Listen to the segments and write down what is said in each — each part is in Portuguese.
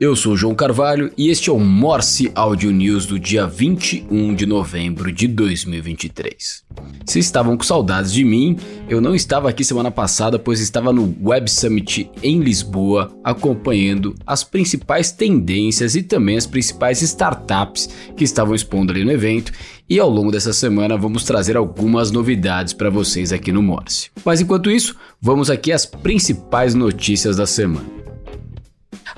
eu sou João Carvalho e este é o Morse Audio News do dia 21 de novembro de 2023. Se estavam com saudades de mim, eu não estava aqui semana passada, pois estava no Web Summit em Lisboa, acompanhando as principais tendências e também as principais startups que estavam expondo ali no evento. E ao longo dessa semana vamos trazer algumas novidades para vocês aqui no Morse. Mas enquanto isso, vamos aqui às principais notícias da semana.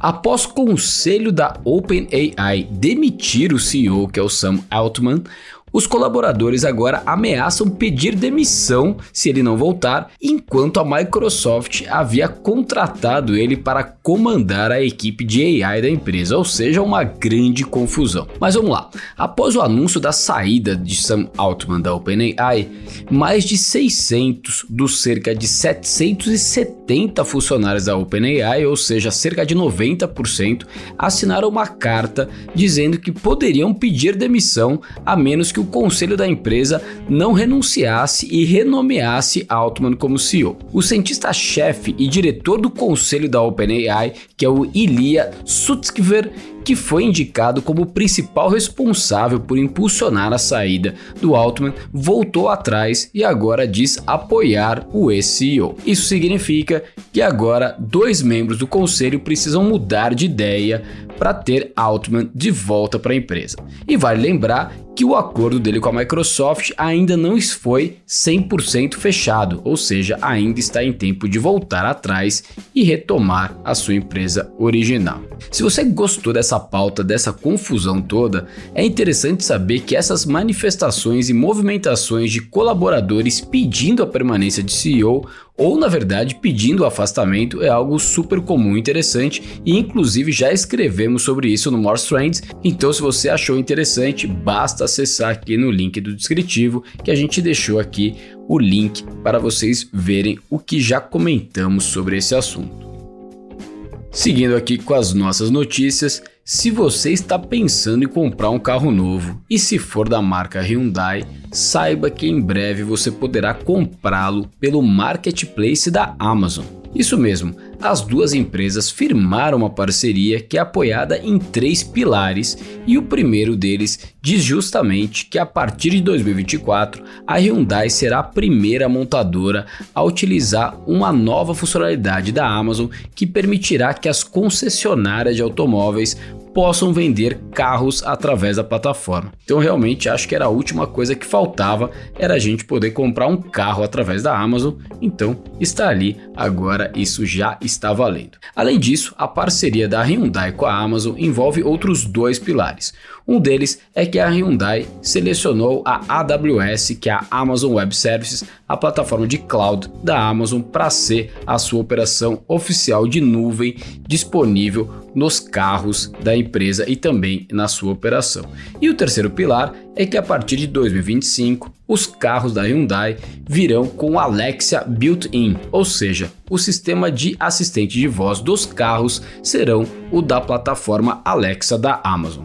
Após conselho da OpenAI demitir o CEO, que é o Sam Altman, os colaboradores agora ameaçam pedir demissão se ele não voltar, enquanto a Microsoft havia contratado ele para comandar a equipe de AI da empresa, ou seja, uma grande confusão. Mas vamos lá. Após o anúncio da saída de Sam Altman da OpenAI, mais de 600 dos cerca de 770 funcionários da OpenAI, ou seja, cerca de 90%, assinaram uma carta dizendo que poderiam pedir demissão a menos que que o conselho da empresa não renunciasse e renomeasse Altman como CEO. O cientista-chefe e diretor do conselho da OpenAI, que é o Ilya Sutskever, que foi indicado como principal responsável por impulsionar a saída do Altman, voltou atrás e agora diz apoiar o ex-CEO. Isso significa que agora dois membros do conselho precisam mudar de ideia para ter Altman de volta para a empresa. E vale lembrar que o acordo dele com a Microsoft ainda não foi 100% fechado, ou seja, ainda está em tempo de voltar atrás e retomar a sua empresa original. Se você gostou dessa pauta, dessa confusão toda, é interessante saber que essas manifestações e movimentações de colaboradores pedindo a permanência de CEO ou na verdade pedindo o afastamento é algo super comum e interessante e inclusive já escrevemos sobre isso no Morse Trends, então se você achou interessante, basta acessar aqui no link do descritivo que a gente deixou aqui o link para vocês verem o que já comentamos sobre esse assunto. Seguindo aqui com as nossas notícias, se você está pensando em comprar um carro novo e se for da marca Hyundai, saiba que em breve você poderá comprá-lo pelo marketplace da Amazon. Isso mesmo, as duas empresas firmaram uma parceria que é apoiada em três pilares e o primeiro deles diz justamente que a partir de 2024 a Hyundai será a primeira montadora a utilizar uma nova funcionalidade da Amazon que permitirá que as concessionárias de automóveis possam vender carros através da plataforma. Então realmente acho que era a última coisa que faltava era a gente poder comprar um carro através da Amazon. Então está ali, agora isso já está valendo. Além disso, a parceria da Hyundai com a Amazon envolve outros dois pilares. Um deles é que a Hyundai selecionou a AWS, que é a Amazon Web Services, a plataforma de cloud da Amazon, para ser a sua operação oficial de nuvem disponível nos carros da empresa e também na sua operação. E o terceiro pilar é que a partir de 2025 os carros da Hyundai virão com Alexia built-in, ou seja, o sistema de assistente de voz dos carros serão o da plataforma Alexa da Amazon.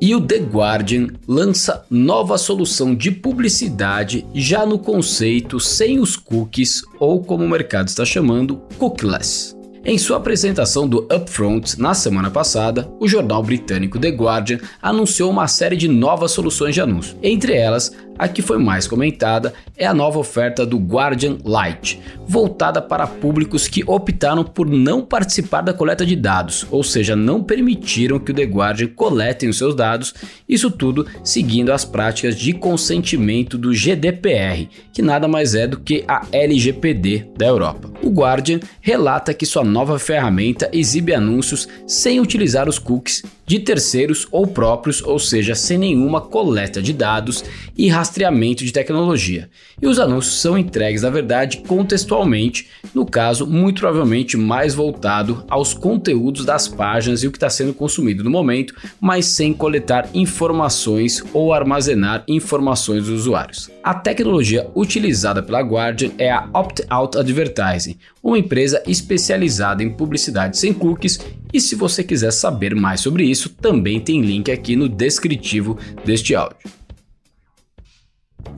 E o The Guardian lança nova solução de publicidade já no conceito sem os cookies ou como o mercado está chamando, cookieless. Em sua apresentação do Upfront na semana passada, o jornal britânico The Guardian anunciou uma série de novas soluções de anúncio. Entre elas, a que foi mais comentada é a nova oferta do Guardian Lite, voltada para públicos que optaram por não participar da coleta de dados, ou seja, não permitiram que o The Guardian coletem os seus dados, isso tudo seguindo as práticas de consentimento do GDPR, que nada mais é do que a LGPD da Europa. O Guardian relata que sua nova ferramenta exibe anúncios sem utilizar os cookies de terceiros ou próprios, ou seja, sem nenhuma coleta de dados e rastreamento de tecnologia. E os anúncios são entregues, na verdade, contextualmente, no caso, muito provavelmente mais voltado aos conteúdos das páginas e o que está sendo consumido no momento, mas sem coletar informações ou armazenar informações dos usuários. A tecnologia utilizada pela Guardian é a Opt-out Advertising, uma empresa especializada em publicidade sem cookies E se você quiser saber mais sobre isso, também tem link aqui no descritivo deste áudio.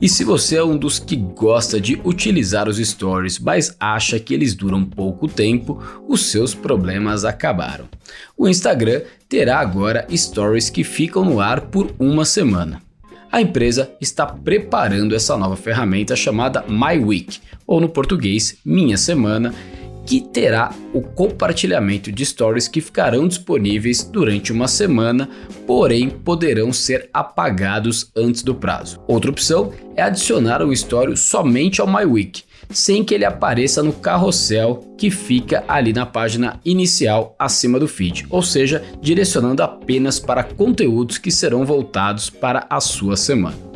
E se você é um dos que gosta de utilizar os stories, mas acha que eles duram pouco tempo, os seus problemas acabaram. O Instagram terá agora stories que ficam no ar por uma semana. A empresa está preparando essa nova ferramenta chamada My Week, ou no português, Minha Semana, que terá o compartilhamento de stories que ficarão disponíveis durante uma semana, porém poderão ser apagados antes do prazo. Outra opção é adicionar o story somente ao MyWeek, sem que ele apareça no carrossel que fica ali na página inicial acima do feed, ou seja, direcionando apenas para conteúdos que serão voltados para a sua semana.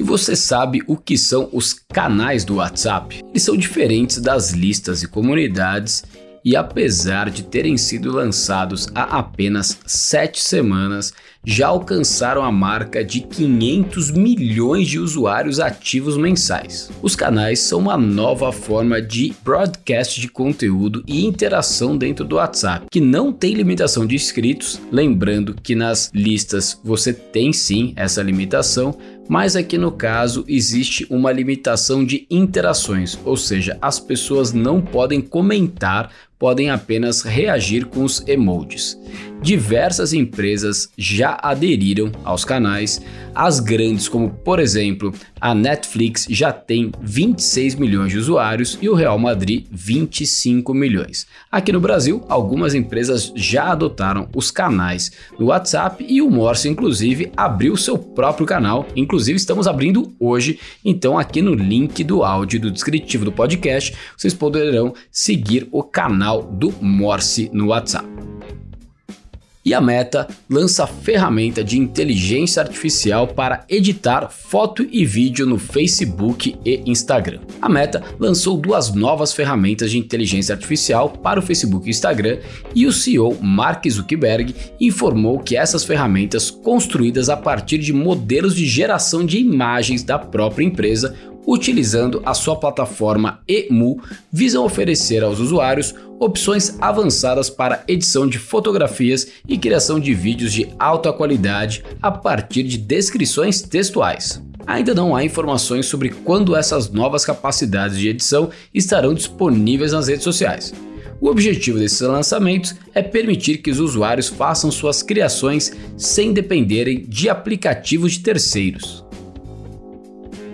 E você sabe o que são os canais do WhatsApp? Eles são diferentes das listas e comunidades e apesar de terem sido lançados há apenas 7 semanas, já alcançaram a marca de 500 milhões de usuários ativos mensais. Os canais são uma nova forma de broadcast de conteúdo e interação dentro do WhatsApp, que não tem limitação de inscritos, lembrando que nas listas você tem sim essa limitação, mas aqui no caso existe uma limitação de interações, ou seja, as pessoas não podem comentar, podem apenas reagir com os emojis. Diversas empresas já aderiram aos canais, as grandes, como por exemplo a Netflix, já tem 26 milhões de usuários e o Real Madrid 25 milhões. Aqui no Brasil, algumas empresas já adotaram os canais do WhatsApp e o Morse, inclusive, abriu seu próprio canal. Inclusive, estamos abrindo hoje. Então, aqui no link do áudio do descritivo do podcast, vocês poderão seguir o canal do Morse no WhatsApp. E a Meta lança ferramenta de inteligência artificial para editar foto e vídeo no Facebook e Instagram. A Meta lançou duas novas ferramentas de inteligência artificial para o Facebook e Instagram e o CEO Mark Zuckerberg informou que essas ferramentas, construídas a partir de modelos de geração de imagens da própria empresa, utilizando a sua plataforma EMU, visam oferecer aos usuários opções avançadas para edição de fotografias e criação de vídeos de alta qualidade a partir de descrições textuais. Ainda não há informações sobre quando essas novas capacidades de edição estarão disponíveis nas redes sociais. O objetivo desses lançamentos é permitir que os usuários façam suas criações sem dependerem de aplicativos de terceiros.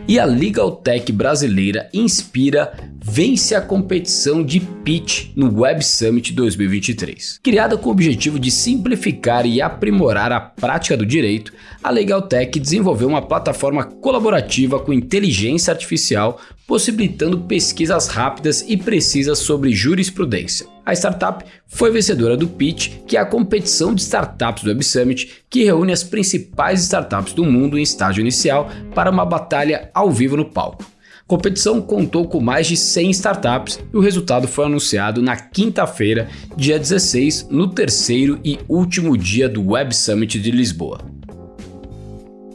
E a Legal Tech brasileira Inspira vence a competição de pitch no Web Summit 2023. Criada com o objetivo de simplificar e aprimorar a prática do direito, a LegalTech desenvolveu uma plataforma colaborativa com inteligência artificial, possibilitando pesquisas rápidas e precisas sobre jurisprudência. A startup foi vencedora do pitch, que é a competição de startups do Web Summit, que reúne as principais startups do mundo em estágio inicial para uma batalha ao vivo no palco. A competição contou com mais de 100 startups e o resultado foi anunciado na quinta-feira, dia 16, no terceiro e último dia do Web Summit de Lisboa.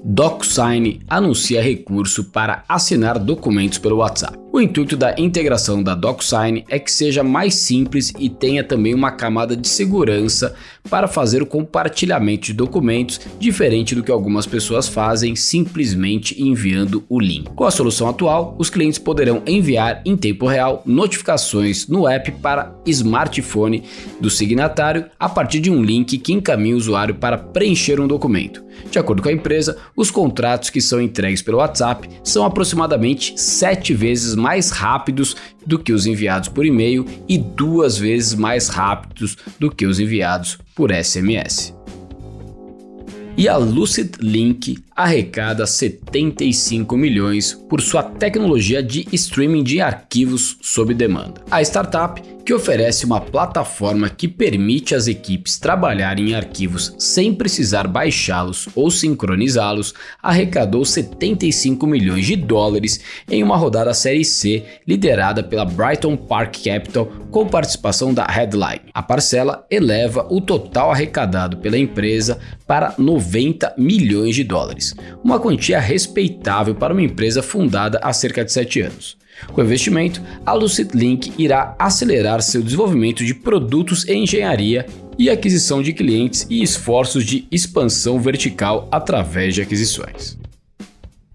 DocuSign anuncia recurso para assinar documentos pelo WhatsApp. O intuito da integração da DocuSign é que seja mais simples e tenha também uma camada de segurança para fazer o compartilhamento de documentos, diferente do que algumas pessoas fazem simplesmente enviando o link. Com a solução atual, os clientes poderão enviar em tempo real notificações no app para smartphone do signatário a partir de um link que encaminha o usuário para preencher um documento. De acordo com a empresa, os contratos que são entregues pelo WhatsApp são aproximadamente sete vezes mais rápidos do que os enviados por e-mail e duas vezes mais rápidos do que os enviados por SMS. E a Lucid Link arrecada 75 milhões por sua tecnologia de streaming de arquivos sob demanda. A startup que oferece uma plataforma que permite às equipes trabalharem em arquivos sem precisar baixá-los ou sincronizá-los, arrecadou 75 milhões de dólares em uma rodada Série C liderada pela Brighton Park Capital com participação da Headline. A parcela eleva o total arrecadado pela empresa para 90 milhões de dólares, uma quantia respeitável para uma empresa fundada há cerca de 7 anos. Com o investimento, a Lucid Link irá acelerar seu desenvolvimento de produtos em engenharia e aquisição de clientes e esforços de expansão vertical através de aquisições.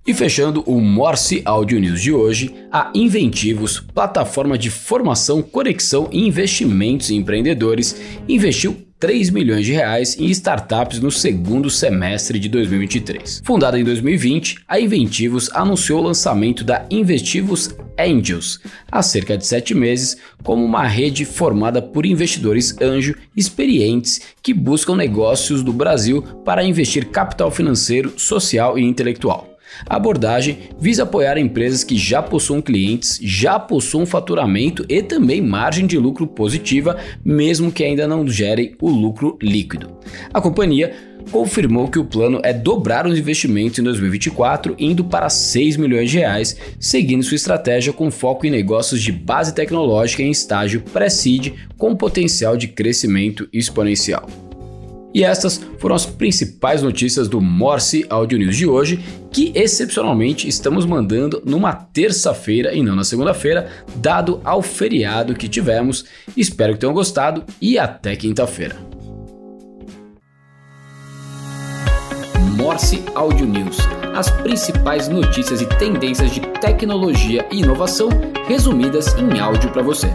E fechando o Morse Audio News de hoje, a Inventivos, plataforma de formação, conexão e investimentos em empreendedores, investiu 3 milhões de reais em startups no segundo semestre de 2023. Fundada em 2020, a Inventivos anunciou o lançamento da Investivos Angels há cerca de sete meses, como uma rede formada por investidores anjo experientes que buscam negócios do Brasil para investir capital financeiro, social e intelectual. A abordagem visa apoiar empresas que já possuam clientes, já possuam faturamento e também margem de lucro positiva, mesmo que ainda não gerem o lucro líquido. A companhia confirmou que o plano é dobrar os investimentos em 2024, indo para 6 milhões de reais, seguindo sua estratégia com foco em negócios de base tecnológica em estágio pré-seed com potencial de crescimento exponencial. E estas foram as principais notícias do Morse Audio News de hoje, que excepcionalmente estamos mandando numa terça-feira e não na segunda-feira, dado ao feriado que tivemos. Espero que tenham gostado e até quinta-feira. Morse Audio News. As principais notícias e tendências de tecnologia e inovação resumidas em áudio para você.